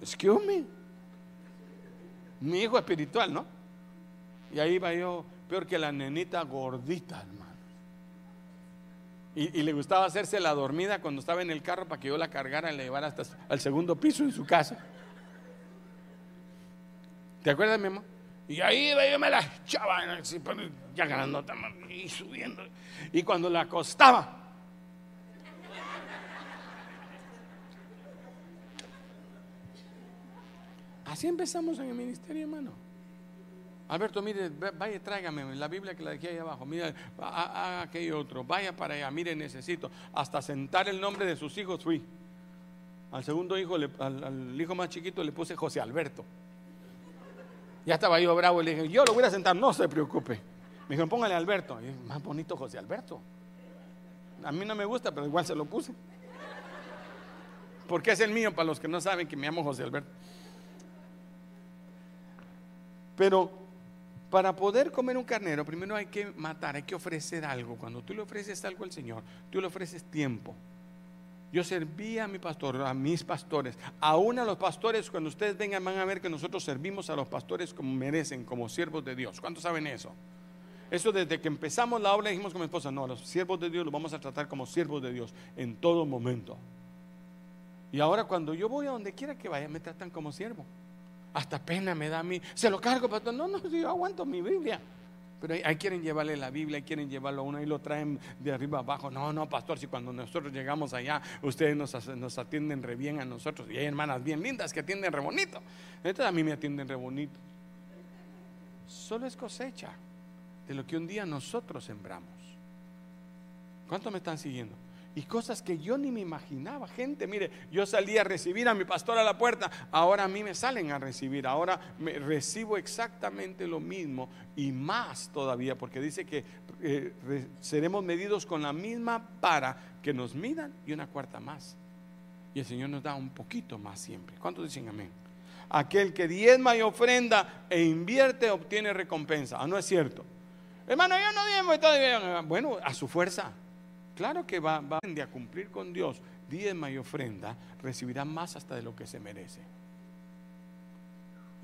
Excuse me. Mi hijo espiritual, ¿no? Y ahí va yo, peor que la nenita gordita, hermano. Y, y, le gustaba hacerse la dormida cuando estaba en el carro para que yo la cargara y la llevara hasta al segundo piso en su casa. ¿Te acuerdas, mi amor? Y ahí yo me la echaba, ya ganando y subiendo. Y cuando la acostaba, Así empezamos en el ministerio, hermano. Alberto, mire, vaya, tráigame la Biblia que la dejé ahí abajo. Mire, haga aquello otro. Vaya para allá. Mire, necesito. Hasta sentar el nombre de sus hijos fui. Al segundo hijo, al hijo más chiquito, le puse José Alberto. Ya estaba yo bravo y le dije, yo lo voy a sentar, no se preocupe. Me dijo, póngale Alberto. Y más bonito José Alberto. A mí no me gusta, pero igual se lo puse. Porque es el mío para los que no saben que me llamo José Alberto. Pero para poder comer un carnero, primero hay que matar, hay que ofrecer algo. Cuando tú le ofreces algo al Señor, tú le ofreces tiempo. Yo servía a mi pastor, a mis pastores, aún a los pastores, cuando ustedes vengan van a ver que nosotros servimos a los pastores como merecen, como siervos de Dios. ¿Cuántos saben eso? Eso desde que empezamos la obra dijimos con mi esposa, no, a los siervos de Dios los vamos a tratar como siervos de Dios en todo momento. Y ahora cuando yo voy a donde quiera que vaya, me tratan como siervo. Hasta pena me da a mí. Se lo cargo, pastor. No, no, yo aguanto mi Biblia. Pero ahí, quieren llevarle la Biblia, ahí quieren llevarlo a uno y lo traen de arriba abajo. No, no, pastor, si cuando nosotros llegamos allá, ustedes nos, atienden re bien a nosotros. Y hay hermanas bien lindas que atienden re bonito. Entonces a mí me atienden re bonito. Solo es cosecha de lo que un día nosotros sembramos. ¿Cuántos me están siguiendo? Y cosas que yo ni me imaginaba. Gente, mire, yo salí a recibir a mi pastor a la puerta, ahora a mí me salen a recibir, ahora me recibo exactamente lo mismo y más todavía, porque dice que eh, seremos medidos con la misma para que nos midan y una cuarta más. Y el Señor nos da un poquito más siempre. ¿Cuántos dicen amén? Aquel que diezma y ofrenda e invierte obtiene recompensa. Ah, no es cierto. Hermano, yo no diezmo y todo. Bueno, a su fuerza. Claro que va, va a cumplir con Dios, diezma y ofrenda, recibirá más hasta de lo que se merece.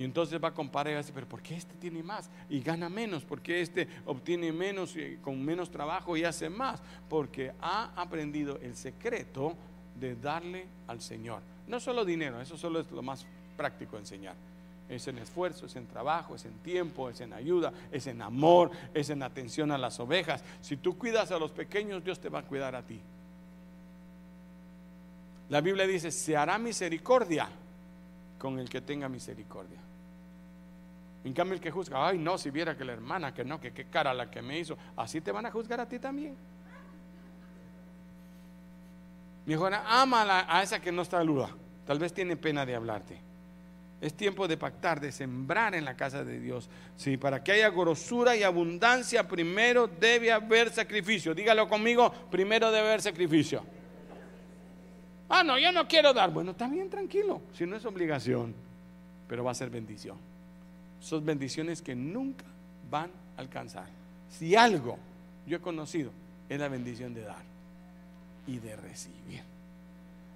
Y entonces va a comparar y va a decir, pero ¿por qué este tiene más y gana menos? ¿Por qué este obtiene menos y con menos trabajo y hace más? Porque ha aprendido el secreto de darle al Señor. No solo dinero, eso solo es lo más práctico enseñar. Es en esfuerzo, es en trabajo, es en tiempo, es en ayuda, es en amor, es en atención a las ovejas. Si tú cuidas a los pequeños, Dios te va a cuidar a ti. La Biblia dice, se hará misericordia con el que tenga misericordia. En cambio, el que juzga, ay, no, si viera que la hermana, que no, que qué cara la que me hizo, así te van a juzgar a ti también. Mejor ama a esa que no saluda. Tal vez tiene pena de hablarte. Es tiempo de pactar, de sembrar en la casa de Dios. Sí, para que haya grosura y abundancia, primero debe haber sacrificio. Dígalo conmigo, primero debe haber sacrificio. Ah, no, yo no quiero dar. Bueno, está bien, tranquilo. Si no es obligación, pero va a ser bendición. Son bendiciones que nunca van a alcanzar. Si algo yo he conocido, es la bendición de dar y de recibir.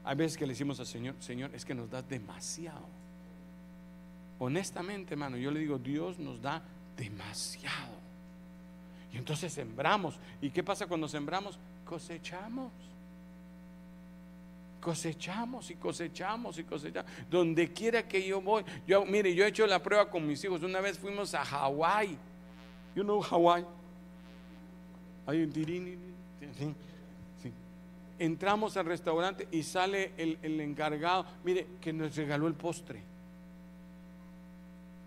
Hay veces que le decimos al Señor, Señor, es que nos da demasiado. Honestamente, hermano, yo le digo, Dios nos da demasiado. Y entonces sembramos. ¿Y qué pasa cuando sembramos? Cosechamos. Cosechamos y cosechamos y cosechamos. Donde quiera que yo voy. Yo, mire, yo he hecho la prueba con mis hijos. Una vez fuimos a Hawái. You know Hawái. Entramos al restaurante y sale el, encargado, mire, que nos regaló el postre.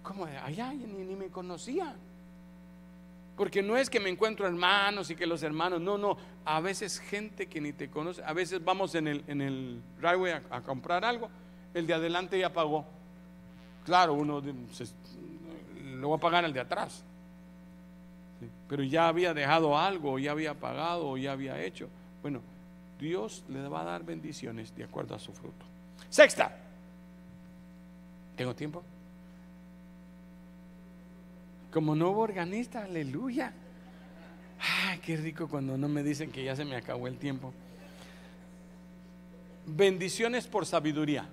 ¿Cómo? Allá ni, ni me conocía. Porque no es que me encuentro hermanos y que los hermanos, no, no, a veces gente que ni te conoce, a veces vamos en el, en el driveway a, comprar algo, el de adelante ya pagó. Claro, uno lo va a pagar el de atrás. Pero ya había dejado algo, ya había pagado, ya había hecho. Bueno, Dios le va a dar bendiciones de acuerdo a su fruto. Sexta. ¿Tengo tiempo? Como nuevo organista, aleluya. Ay, qué rico cuando no me dicen que ya se me acabó el tiempo. Bendiciones por sabiduría.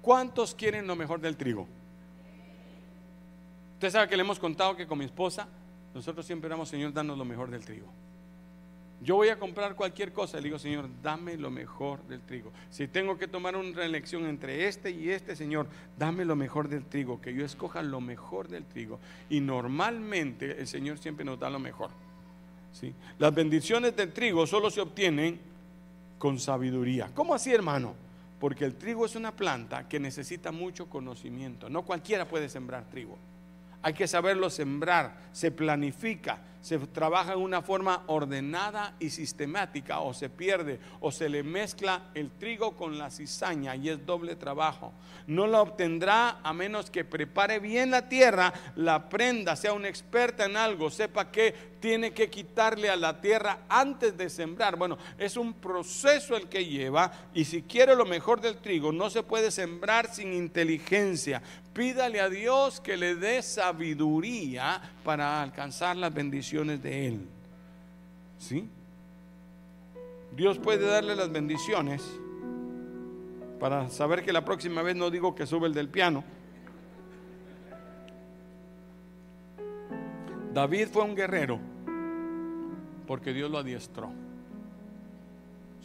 ¿Cuántos quieren lo mejor del trigo? Usted sabe que le hemos contado que con mi esposa, nosotros siempre éramos, Señor, danos lo mejor del trigo. Yo voy a comprar cualquier cosa, le digo, Señor, dame lo mejor del trigo. Si tengo que tomar una elección entre este y este, Señor, dame lo mejor del trigo, que yo escoja lo mejor del trigo. Y normalmente el Señor siempre nos da lo mejor. ¿sí? Las bendiciones del trigo solo se obtienen con sabiduría. ¿Cómo así, hermano? Porque el trigo es una planta que necesita mucho conocimiento. No cualquiera puede sembrar trigo. Hay que saberlo sembrar, se planifica, se trabaja en una forma ordenada y sistemática o se pierde o se le mezcla el trigo con la cizaña y es doble trabajo. No la obtendrá a menos que prepare bien la tierra, la prenda, sea una experta en algo, sepa que tiene que quitarle a la tierra antes de sembrar. Bueno, es un proceso el que lleva y si quiere lo mejor del trigo, no se puede sembrar sin inteligencia. Pídale a Dios que le dé sabiduría para alcanzar las bendiciones de Él. ¿Sí? Dios puede darle las bendiciones para saber que la próxima vez no digo que sube el del piano. David fue un guerrero porque Dios lo adiestró.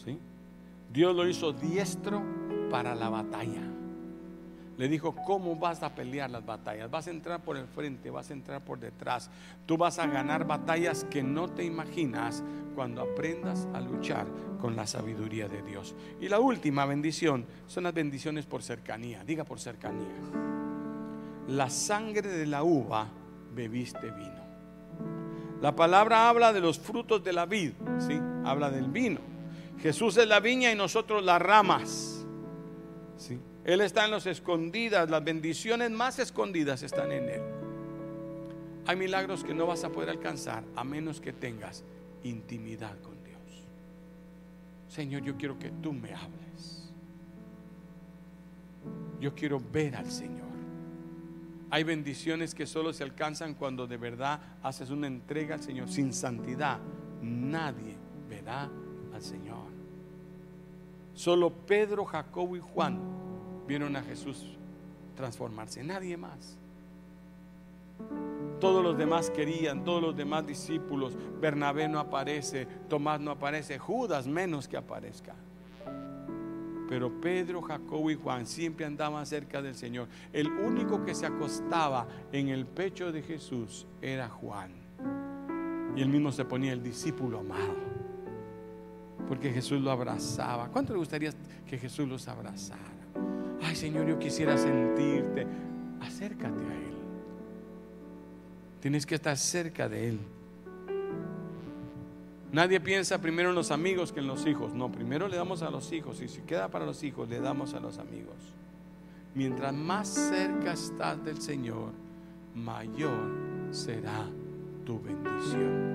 ¿Sí? Dios lo hizo diestro para la batalla le dijo, ¿cómo vas a pelear las batallas? Vas a entrar por el frente, vas a entrar por detrás. Tú vas a ganar batallas que no te imaginas cuando aprendas a luchar con la sabiduría de Dios. Y la última bendición son las bendiciones por cercanía. Diga por cercanía. La sangre de la uva bebiste vino. La palabra habla de los frutos de la vid, ¿sí? Habla del vino. Jesús es la viña y nosotros las ramas. ¿sí? Él está en los escondidas, las bendiciones más escondidas están en Él. Hay milagros que no vas a poder alcanzar a menos que tengas intimidad con Dios. Señor, yo quiero que tú me hables. Yo quiero ver al Señor. Hay bendiciones que solo se alcanzan cuando de verdad haces una entrega al Señor. Sin santidad nadie verá al Señor. Solo Pedro, Jacobo y Juan vieron a Jesús transformarse, nadie más. Todos los demás querían, todos los demás discípulos, Bernabé no aparece, Tomás no aparece, Judas menos que aparezca. Pero Pedro, Jacobo y Juan siempre andaban cerca del Señor. El único que se acostaba en el pecho de Jesús era Juan. Y él mismo se ponía el discípulo amado. Porque Jesús lo abrazaba. ¿Cuánto le gustaría que Jesús los abrazara? Ay Señor, yo quisiera sentirte. Acércate a Él. Tienes que estar cerca de Él. Nadie piensa primero en los amigos que en los hijos. No, primero le damos a los hijos y si queda para los hijos, le damos a los amigos. Mientras más cerca estás del Señor, mayor será tu bendición.